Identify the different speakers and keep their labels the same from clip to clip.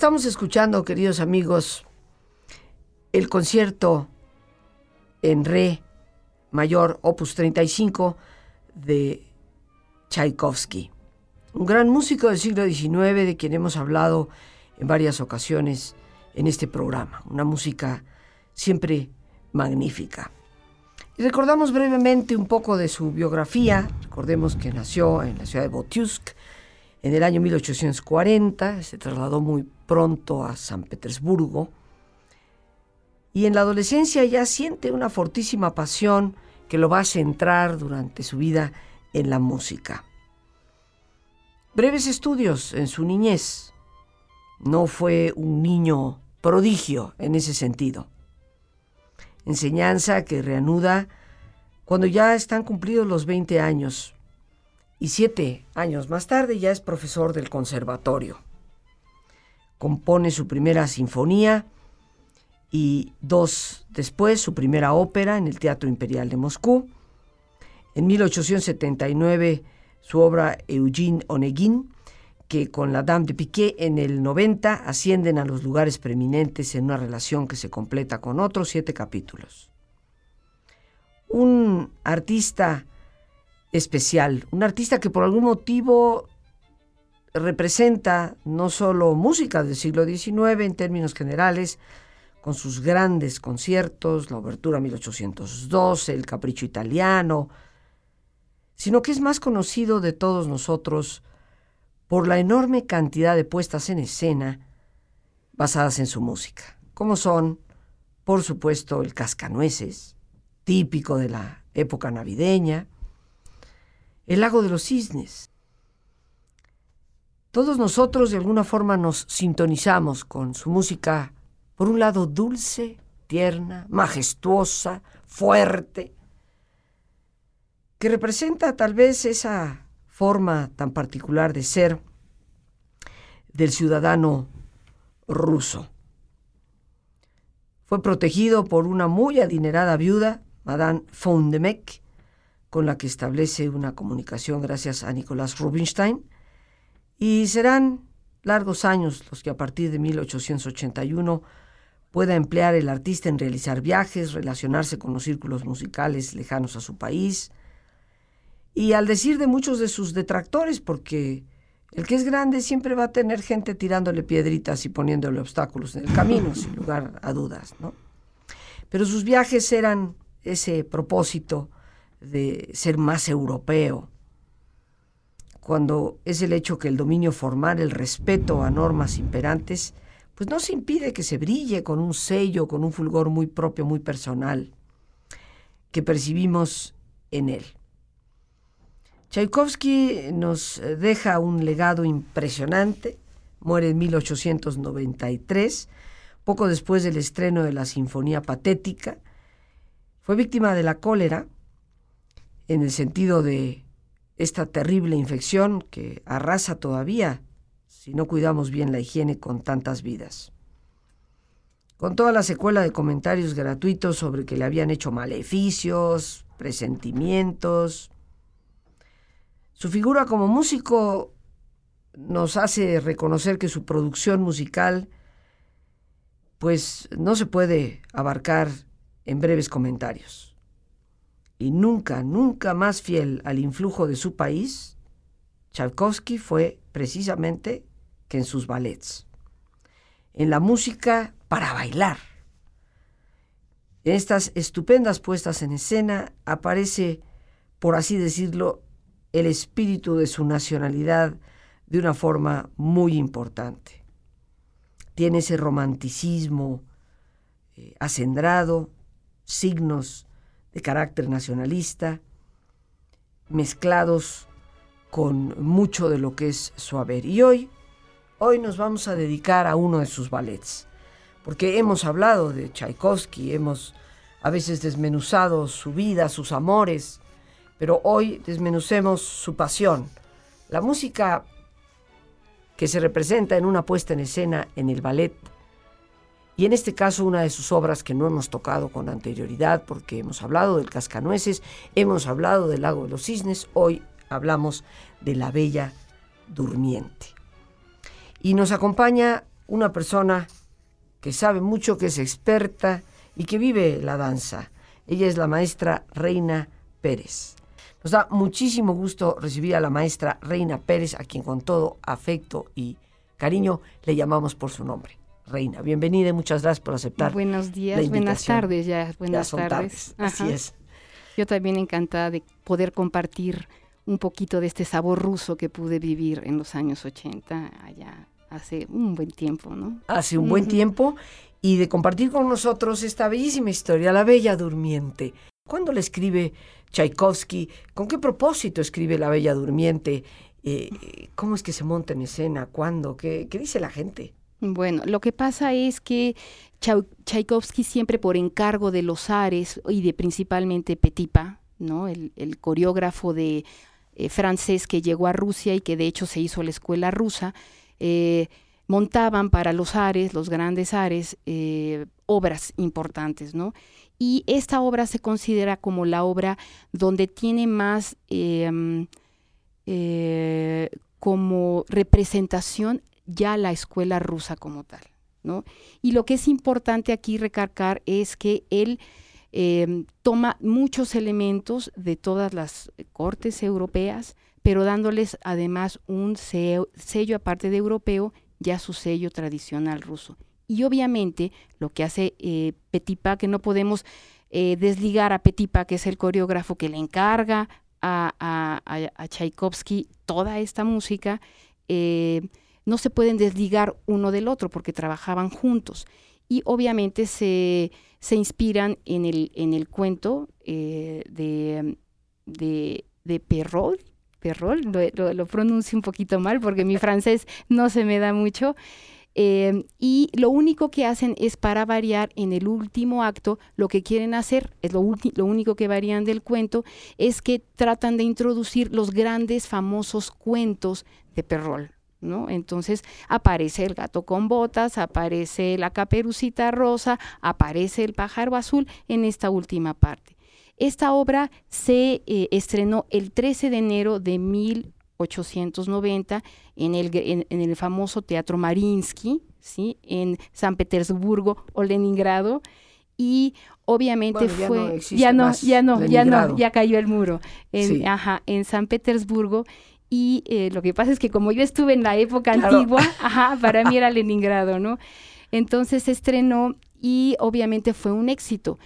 Speaker 1: Estamos escuchando, queridos amigos, el concierto en re mayor, opus 35, de Tchaikovsky, un gran músico del siglo XIX de quien hemos hablado en varias ocasiones en este programa, una música siempre magnífica. Y recordamos brevemente un poco de su biografía, recordemos que nació en la ciudad de Botyusk, en el año 1840 se trasladó muy pronto a San Petersburgo y en la adolescencia ya siente una fortísima pasión que lo va a centrar durante su vida en la música. Breves estudios en su niñez. No fue un niño prodigio en ese sentido. Enseñanza que reanuda cuando ya están cumplidos los 20 años y siete años más tarde ya es profesor del conservatorio. Compone su primera sinfonía y dos después su primera ópera en el Teatro Imperial de Moscú. En 1879 su obra Eugene Onegin, que con la Dame de Piquet en el 90 ascienden a los lugares preeminentes en una relación que se completa con otros siete capítulos. Un artista especial, un artista que por algún motivo representa no solo música del siglo XIX en términos generales, con sus grandes conciertos, la Obertura 1812, el Capricho Italiano, sino que es más conocido de todos nosotros por la enorme cantidad de puestas en escena basadas en su música, como son, por supuesto, el Cascanueces, típico de la época navideña, el lago de los cisnes. Todos nosotros de alguna forma nos sintonizamos con su música, por un lado dulce, tierna, majestuosa, fuerte, que representa tal vez esa forma tan particular de ser del ciudadano ruso. Fue protegido por una muy adinerada viuda, Madame Fondemek, con la que establece una comunicación gracias a Nicolás Rubinstein, y serán largos años los que a partir de 1881 pueda emplear el artista en realizar viajes, relacionarse con los círculos musicales lejanos a su país, y al decir de muchos de sus detractores, porque el que es grande siempre va a tener gente tirándole piedritas y poniéndole obstáculos en el camino, sin lugar a dudas, ¿no? Pero sus viajes eran ese propósito de ser más europeo, cuando es el hecho que el dominio formal, el respeto a normas imperantes, pues no se impide que se brille con un sello, con un fulgor muy propio, muy personal, que percibimos en él. Tchaikovsky nos deja un legado impresionante, muere en 1893, poco después del estreno de la Sinfonía Patética, fue víctima de la cólera, en el sentido de esta terrible infección que arrasa todavía si no cuidamos bien la higiene con tantas vidas. Con toda la secuela de comentarios gratuitos sobre que le habían hecho maleficios, presentimientos. Su figura como músico nos hace reconocer que su producción musical pues no se puede abarcar en breves comentarios y nunca, nunca más fiel al influjo de su país, Tchaikovsky fue precisamente que en sus ballets, en la música para bailar. En estas estupendas puestas en escena aparece, por así decirlo, el espíritu de su nacionalidad de una forma muy importante. Tiene ese romanticismo eh, acendrado, signos de carácter nacionalista, mezclados con mucho de lo que es su haber. Y hoy, hoy nos vamos a dedicar a uno de sus ballets, porque hemos hablado de Tchaikovsky, hemos a veces desmenuzado su vida, sus amores, pero hoy desmenucemos su pasión, la música que se representa en una puesta en escena en el ballet y en este caso una de sus obras que no hemos tocado con anterioridad porque hemos hablado del Cascanueces, hemos hablado del Lago de los Cisnes, hoy hablamos de La Bella Durmiente. Y nos acompaña una persona que sabe mucho, que es experta y que vive la danza. Ella es la maestra Reina Pérez. Nos da muchísimo gusto recibir a la maestra Reina Pérez, a quien con todo afecto y cariño le llamamos por su nombre. Reina, bienvenida y muchas gracias por aceptar.
Speaker 2: Buenos días, buenas tardes ya, buenas tardes.
Speaker 1: Así es.
Speaker 2: Yo también encantada de poder compartir un poquito de este sabor ruso que pude vivir en los años 80, allá hace un buen tiempo, ¿no?
Speaker 1: Hace un buen tiempo y de compartir con nosotros esta bellísima historia, La Bella Durmiente. ¿Cuándo le escribe Tchaikovsky? ¿Con qué propósito escribe La Bella Durmiente? Eh, ¿Cómo es que se monta en escena? ¿Cuándo? ¿Qué, ¿Qué, dice la gente?
Speaker 2: Bueno, lo que pasa es que Tchaikovsky siempre por encargo de los Ares y de principalmente Petipa, ¿no? el, coreógrafo de eh, francés que llegó a Rusia y que de hecho se hizo la escuela rusa, eh, montaban para los Ares, los grandes Ares, eh, obras importantes, ¿no? Y esta obra se considera como la obra donde tiene más em, como representación ya la escuela rusa como tal, ¿no? Y lo que es importante aquí recargar es que él Em, toma muchos elementos de todas las cortes europeas, pero dándoles además un sello, aparte de europeo, ya su sello tradicional ruso. Y obviamente lo que hace eh, Petipa, que no podemos eh, desligar a Petipa, que es el coreógrafo que le encarga a, a, Tchaikovsky toda esta música, eh, no se pueden desligar uno del otro porque trabajaban juntos. Y obviamente se, se inspiran en el, en el cuento eh, de, de, de Perrol, Perrol, lo, lo, pronuncio un poquito mal porque mi francés no se me da mucho. Eh, y lo único que hacen es para variar en el último acto, lo que quieren hacer, es lo, lo único que varían del cuento, es que tratan de introducir los grandes famosos cuentos de Perrol. Entonces aparece el gato con botas, aparece la caperucita rosa, aparece el pájaro azul en esta última parte. Esta obra se eh, estrenó el 13 de enero de 1890 en el, en, el famoso Teatro Marinsky, ¿sí? en San Petersburgo o Leningrado. Y obviamente fue ya no ya no ya no ya cayó el muro. En, ajá, en San Petersburgo y eh, lo que pasa es que como yo estuve en la época antigua, ajá, para mí era Leningrado, ¿no? Entonces se estrenó y obviamente fue un éxito.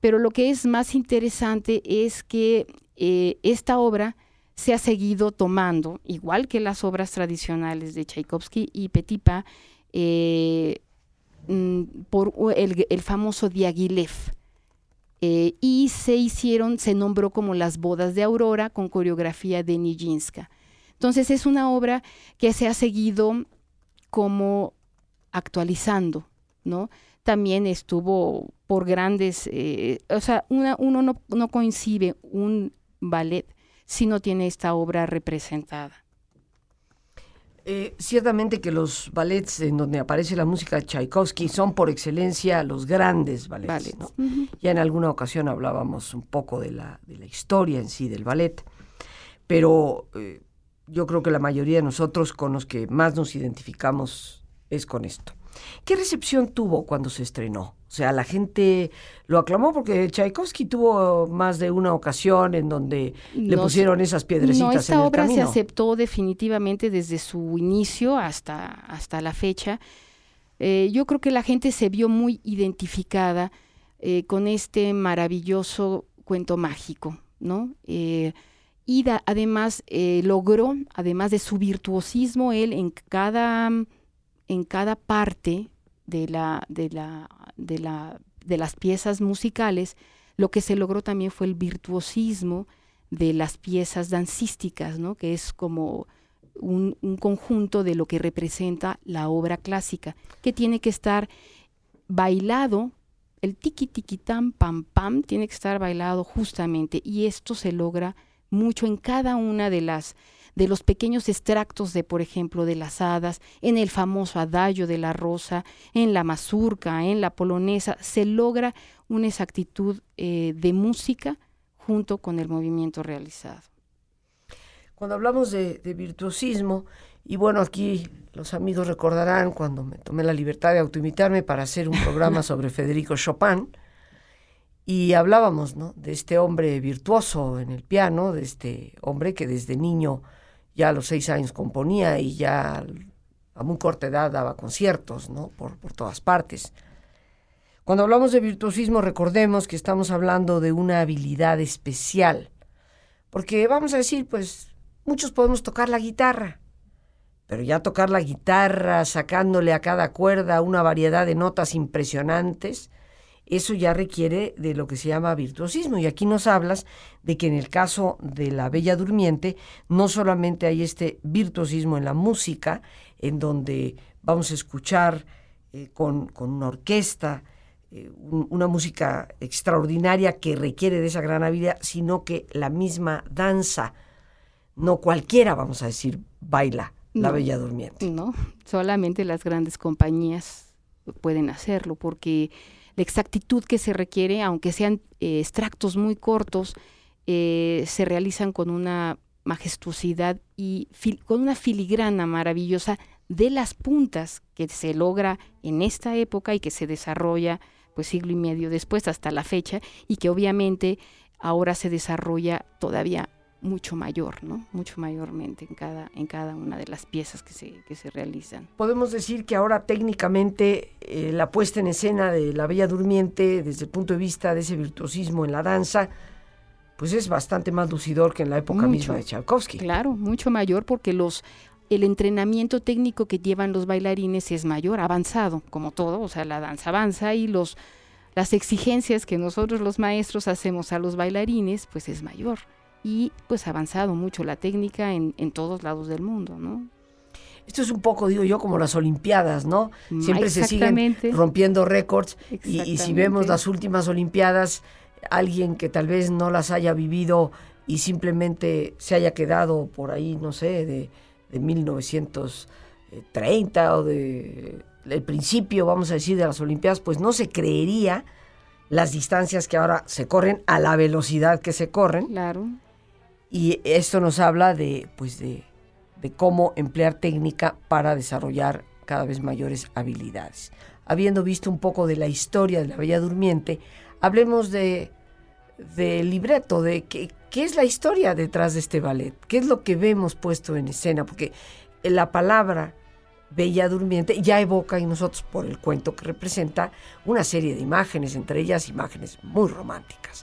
Speaker 2: Pero lo que es más interesante es que eh, esta obra se ha seguido tomando, igual que las obras tradicionales de Tchaikovsky y Petipa, eh, mm, por el, el, famoso Diaghilev. y se hicieron, se nombró como las bodas de Aurora con coreografía de Nijinska. Entonces es una obra que se ha seguido como actualizando, ¿no? También estuvo por grandes, eh, o sea, uno no, no coincide un ballet si no tiene esta obra representada.
Speaker 1: Eh, ciertamente que los ballets en donde aparece la música de Tchaikovsky son por excelencia los grandes ballets. Ya en alguna ocasión hablábamos un poco de la, de la historia en sí del ballet, pero eh, yo creo que la mayoría de nosotros con los que más nos identificamos es con esto. ¿Qué recepción tuvo cuando se estrenó? O sea, la gente lo aclamó porque Tchaikovsky tuvo más de una ocasión en donde le pusieron esas piedrecitas.
Speaker 2: No, esta obra se aceptó definitivamente desde su inicio hasta, hasta la fecha. Eh, yo creo que la gente se vio muy identificada eh, con este maravilloso cuento mágico, ¿no? Eh, y además eh, logró, además de su virtuosismo, él en cada, en cada parte de, la, de, la, de, la, de las piezas musicales, lo que se logró también fue el virtuosismo de las piezas dancísticas, ¿no? que es como un, conjunto de lo que representa la obra clásica, que tiene que estar bailado, el tiki tiki tam pam pam tiene que estar bailado justamente y esto se logra mucho en cada una de las de los pequeños extractos de, por ejemplo, de las hadas, en el famoso adagio de la rosa, en la mazurca, en la polonesa, se logra una exactitud eh, de música junto con el movimiento realizado.
Speaker 1: Cuando hablamos de, virtuosismo, y bueno, aquí los amigos recordarán cuando me tomé la libertad de autoimitarme para hacer un programa sobre Federico Chopin, y hablábamos ¿no? de este hombre virtuoso en el piano, de este hombre que desde niño ya a los seis años componía y ya a muy corta edad daba conciertos ¿no? por, por todas partes. Cuando hablamos de virtuosismo, recordemos que estamos hablando de una habilidad especial, porque vamos a decir, pues Muchos podemos tocar la guitarra, pero ya tocar la guitarra sacándole a cada cuerda una variedad de notas impresionantes, eso ya requiere de lo que se llama virtuosismo. Y aquí nos hablas de que en el caso de la Bella Durmiente, no solamente hay este virtuosismo en la música, en donde vamos a escuchar eh, con, una orquesta, eh, una música extraordinaria que requiere de esa gran habilidad, sino que la misma danza no cualquiera, vamos a decir, baila la Bella Durmiente.
Speaker 2: No, solamente las grandes compañías pueden hacerlo, porque la exactitud que se requiere, aunque sean eh, extractos muy cortos, eh, se realizan con una majestuosidad y con una filigrana maravillosa de las puntas que se logra en esta época y que se desarrolla pues siglo y medio después hasta la fecha y que obviamente ahora se desarrolla todavía mucho mayor, ¿no? Mucho mayormente en cada, en cada una de las piezas que se, que se realizan.
Speaker 1: Podemos decir que ahora técnicamente eh, la puesta en escena de La Bella Durmiente, desde el punto de vista de ese virtuosismo en la danza, pues es bastante más lucidor que en la época misma de Tchaikovsky.
Speaker 2: Claro, mucho mayor porque los el entrenamiento técnico que llevan los bailarines es mayor, avanzado, como todo, o sea, la danza avanza y los las exigencias que nosotros los maestros hacemos a los bailarines, pues es mayor y pues ha avanzado mucho la técnica en, todos lados del mundo, ¿no?
Speaker 1: Esto es un poco, digo yo, como las Olimpiadas, ¿no? Siempre se siguen rompiendo récords y, si vemos las últimas Olimpiadas, alguien que tal vez no las haya vivido y simplemente se haya quedado por ahí, no sé, de, de 1930 o de el principio, vamos a decir, de las Olimpiadas, pues no se creería las distancias que ahora se corren a la velocidad que se corren.
Speaker 2: Claro
Speaker 1: y esto nos habla de, pues de, cómo emplear técnica para desarrollar cada vez mayores habilidades. Habiendo visto un poco de la historia de la Bella Durmiente, hablemos de, libreto, de qué es la historia detrás de este ballet, qué es lo que vemos puesto en escena, porque la palabra Bella Durmiente ya evoca en nosotros, por el cuento que representa, una serie de imágenes, entre ellas imágenes muy románticas.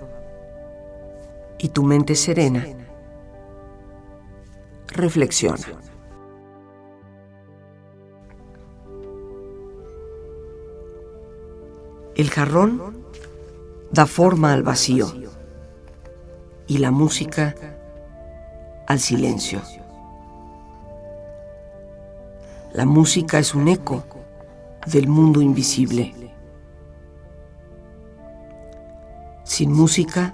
Speaker 1: y tu mente serena, reflexiona. El jarrón da forma al vacío y la música al silencio. La música es un eco del mundo invisible. Sin música,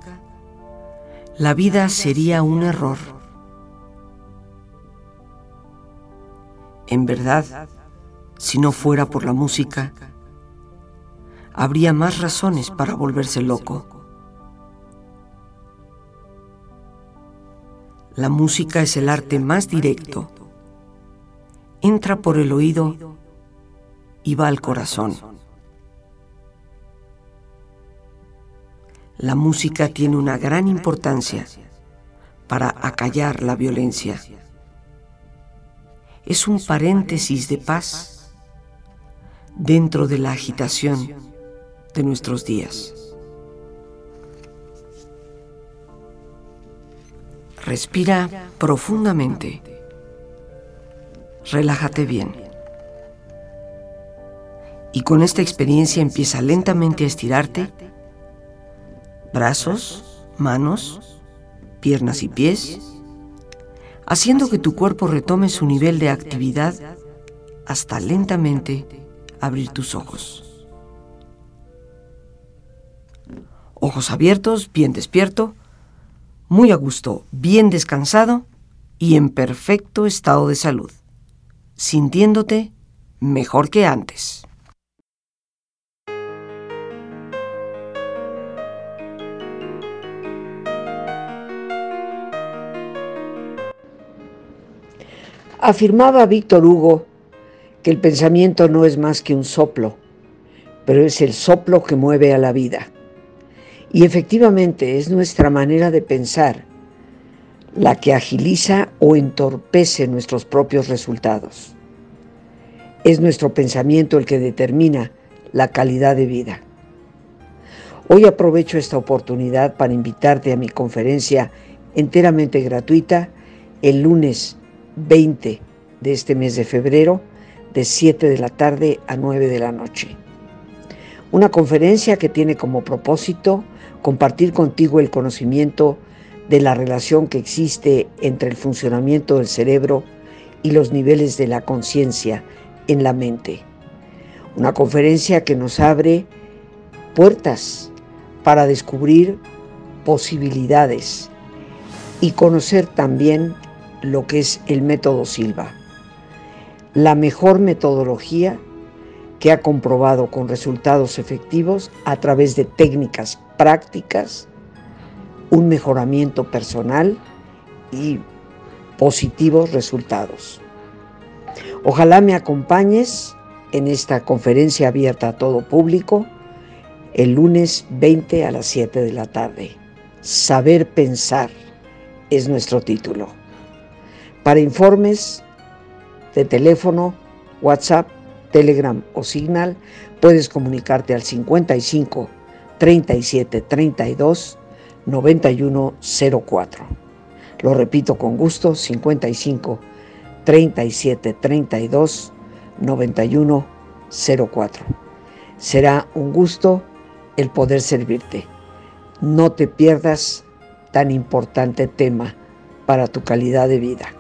Speaker 1: la vida sería un error. En verdad, si no fuera por la música, habría más razones para volverse loco. La música es el arte más directo. Entra por el oído y va al corazón. La música tiene una gran importancia para acallar la violencia. Es un paréntesis de paz dentro de la agitación de nuestros días. Respira profundamente. Relájate bien. Y con esta experiencia empieza lentamente a estirarte brazos, manos, piernas y pies, haciendo que tu cuerpo retome su nivel de actividad hasta lentamente abrir tus ojos. Ojos abiertos, bien despierto, muy a gusto, bien descansado y en perfecto estado de salud, sintiéndote mejor que antes.
Speaker 3: Afirmaba Víctor Hugo que el pensamiento no es más que un soplo, pero es el soplo que mueve a la vida. Y efectivamente es nuestra manera de pensar la que agiliza o entorpece nuestros propios resultados. Es nuestro pensamiento el que determina la calidad de vida. Hoy aprovecho esta oportunidad para invitarte a mi conferencia enteramente gratuita el lunes 20 de este mes de febrero de 7 de la tarde a 9 de la noche. Una conferencia que tiene como propósito compartir contigo el conocimiento de la relación que existe entre el funcionamiento del cerebro y los niveles de la conciencia en la mente. Una conferencia que nos abre puertas para descubrir posibilidades y conocer también lo que es el método Silva, la mejor metodología que ha comprobado con resultados efectivos a través de técnicas prácticas, un mejoramiento personal y positivos resultados. Ojalá me acompañes en esta conferencia abierta a todo público el lunes 20 a las 7 de la tarde. Saber pensar es nuestro título. Para informes de teléfono, WhatsApp, Telegram o Signal, puedes comunicarte al 55 37 32 91 04. Lo repito con gusto, 55 37 32 91 04. Será un gusto el poder servirte. No te pierdas tan importante tema para tu calidad de vida.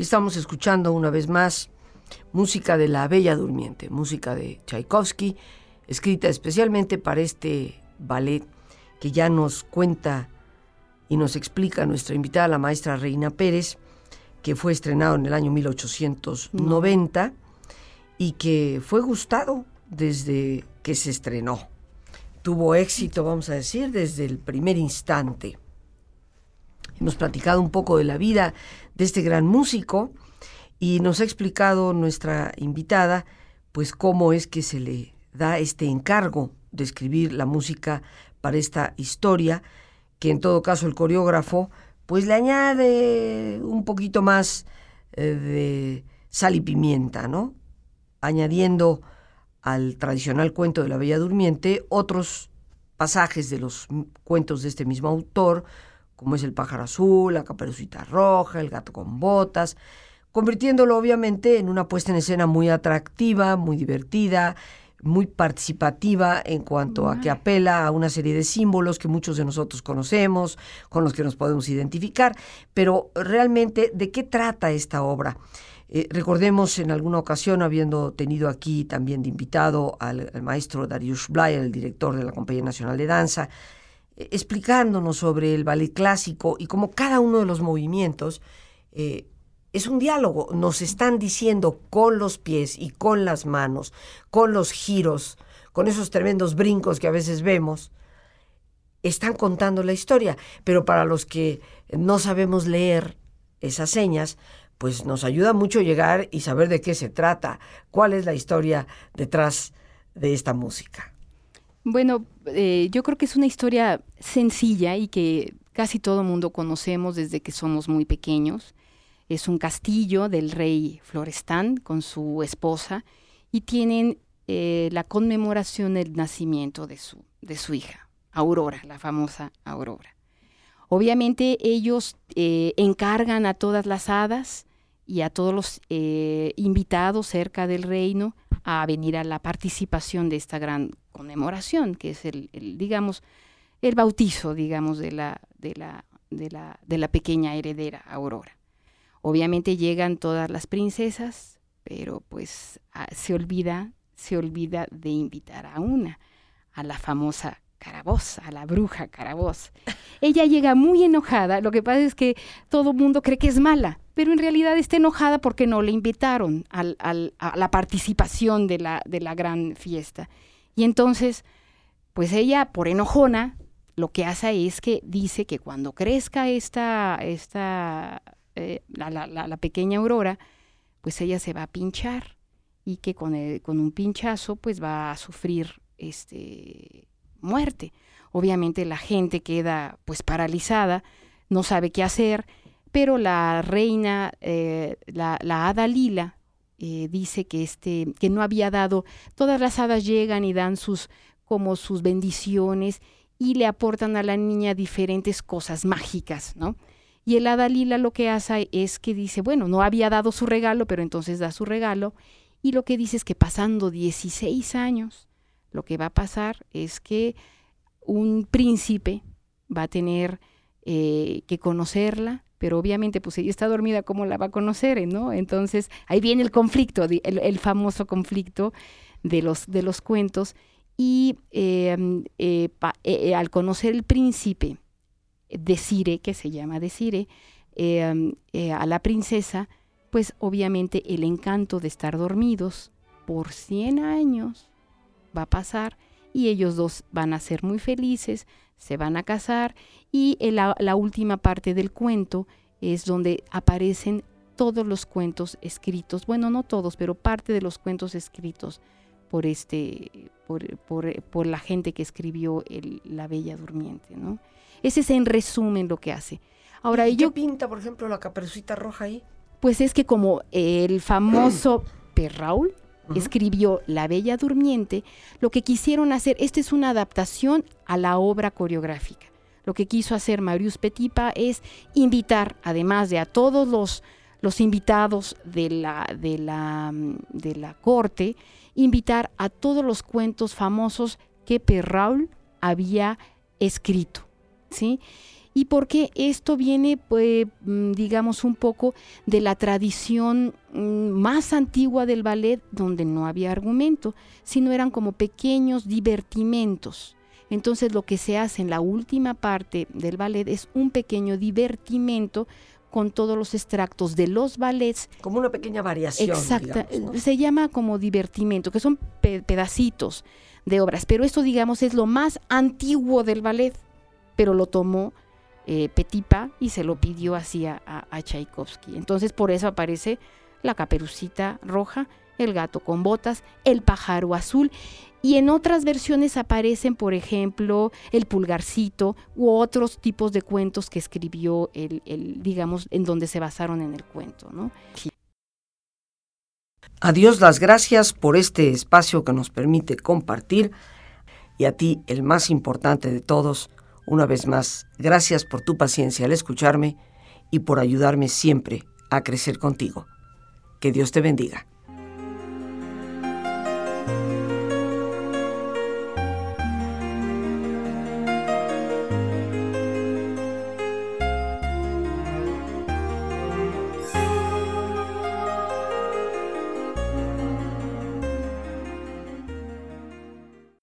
Speaker 1: Estamos escuchando una vez más música de La Bella Durmiente, música de Tchaikovsky, escrita especialmente para este ballet que ya nos cuenta y nos explica nuestra invitada, la maestra Reina Pérez, que fue estrenado en el año 1890 y que fue gustado desde que se estrenó. Tuvo éxito, vamos a decir, desde el primer instante. Hemos platicado un poco de la vida de este gran músico y nos ha explicado nuestra invitada pues cómo es que se le da este encargo de escribir la música para esta historia, que en todo caso el coreógrafo pues le añade un poquito más eh, de sal y pimienta, ¿no? Añadiendo al tradicional cuento de la Bella Durmiente otros pasajes de los cuentos de este mismo autor, como es el pájaro azul, la caperucita roja, el gato con botas, convirtiéndolo obviamente en una puesta en escena muy atractiva, muy divertida, muy participativa en cuanto a que apela a una serie de símbolos que muchos de nosotros conocemos, con los que nos podemos identificar, pero realmente, ¿de qué trata esta obra? Eh, recordemos en alguna ocasión, habiendo tenido aquí también de invitado al, al maestro Darius Blay, el director de la Compañía Nacional de Danza, explicándonos sobre el ballet clásico y cómo cada uno de los movimientos eh, es un diálogo. Nos están diciendo con los pies y con las manos, con los giros, con esos tremendos brincos que a veces vemos, están contando la historia. Pero para los que no sabemos leer esas señas, pues nos ayuda mucho llegar y saber de qué se trata, cuál es la historia detrás de esta música.
Speaker 2: Bueno, eh, yo creo que es una historia sencilla y que casi todo mundo conocemos desde que somos muy pequeños. Es un castillo del rey Florestán con su esposa y tienen eh, la conmemoración del nacimiento de su, de su hija. Aurora, la famosa Aurora. Obviamente ellos eh, encargan a todas las hadas y a todos los eh, invitados cerca del reino a venir a la participación de esta gran conmemoración, que es el, digamos, el bautizo, digamos, de la, de la, de la, de la pequeña heredera Aurora. Obviamente llegan todas las princesas, pero pues ah, se olvida, se olvida de invitar a una, a la famosa Caraboz, a la bruja Caraboz. Ella llega muy enojada, lo que pasa es que todo mundo cree que es mala, pero en realidad está enojada porque no le invitaron a la participación de la, gran fiesta. Y entonces, pues ella, por enojona, lo que hace es que dice que cuando crezca esta, esta eh, la, pequeña aurora, pues ella se va a pinchar y que con, con un pinchazo pues va a sufrir este, muerte. Obviamente la gente queda pues paralizada, no sabe qué hacer, pero la reina, eh, la, la, hada lila, eh, dice que, este, que no había dado, todas las hadas llegan y dan sus, como sus bendiciones y le aportan a la niña diferentes cosas mágicas, ¿no? Y el hada lila lo que hace es que dice, bueno, no había dado su regalo, pero entonces da su regalo. Y lo que dice es que pasando 16 años, lo que va a pasar es que un príncipe va a tener eh, que conocerla, pero obviamente pues ella está dormida, ¿cómo la va a conocer? ¿no? Entonces ahí viene el conflicto, el, famoso conflicto de los, de los cuentos. Y em, eh, eh, al conocer el príncipe, Desire, que se llama Desire, em, a la princesa, pues obviamente el encanto de estar dormidos por 100 años va a pasar y ellos dos van a ser muy felices, se van a casar y la, la última parte del cuento es donde aparecen todos los cuentos escritos, bueno, no todos, pero parte de los cuentos escritos por este por, por, por la gente que escribió el, La Bella Durmiente, ¿no? Ese es en resumen lo que hace.
Speaker 1: Ahora, ¿Y qué pinta, por ejemplo, la caperucita roja ahí?
Speaker 2: Pues es que como el famoso Perraul escribió La Bella Durmiente, lo que quisieron hacer, esta es una adaptación a la obra coreográfica. Lo que quiso hacer Marius Petipa es invitar, además de a todos los, los invitados de la, de, la, de la corte, invitar a todos los cuentos famosos que Perraul había escrito. ¿sí? Y porque esto viene, pues, mm, digamos, un poco de la tradición mm, más antigua del ballet, donde no había argumento, sino eran como pequeños divertimentos. Entonces lo que se hace en la última parte del ballet es un pequeño divertimento con todos los extractos de los ballets.
Speaker 1: Como una pequeña variación.
Speaker 2: Exacto, se llama como divertimento, que son pedacitos de obras, pero esto digamos es lo más antiguo del ballet pero lo tomó eh, Petipa y se lo pidió así a, a, Tchaikovsky. Entonces por eso aparece la caperucita roja, el gato con botas, el pájaro azul y en otras versiones aparecen, por ejemplo, el pulgarcito u otros tipos de cuentos que escribió el, el digamos, en donde se basaron en el cuento, ¿no?
Speaker 1: Las gracias por este espacio que nos permite compartir y a ti, el más importante de todos, una vez más, gracias por tu paciencia al escucharme y por ayudarme siempre a crecer contigo. Que Dios te bendiga.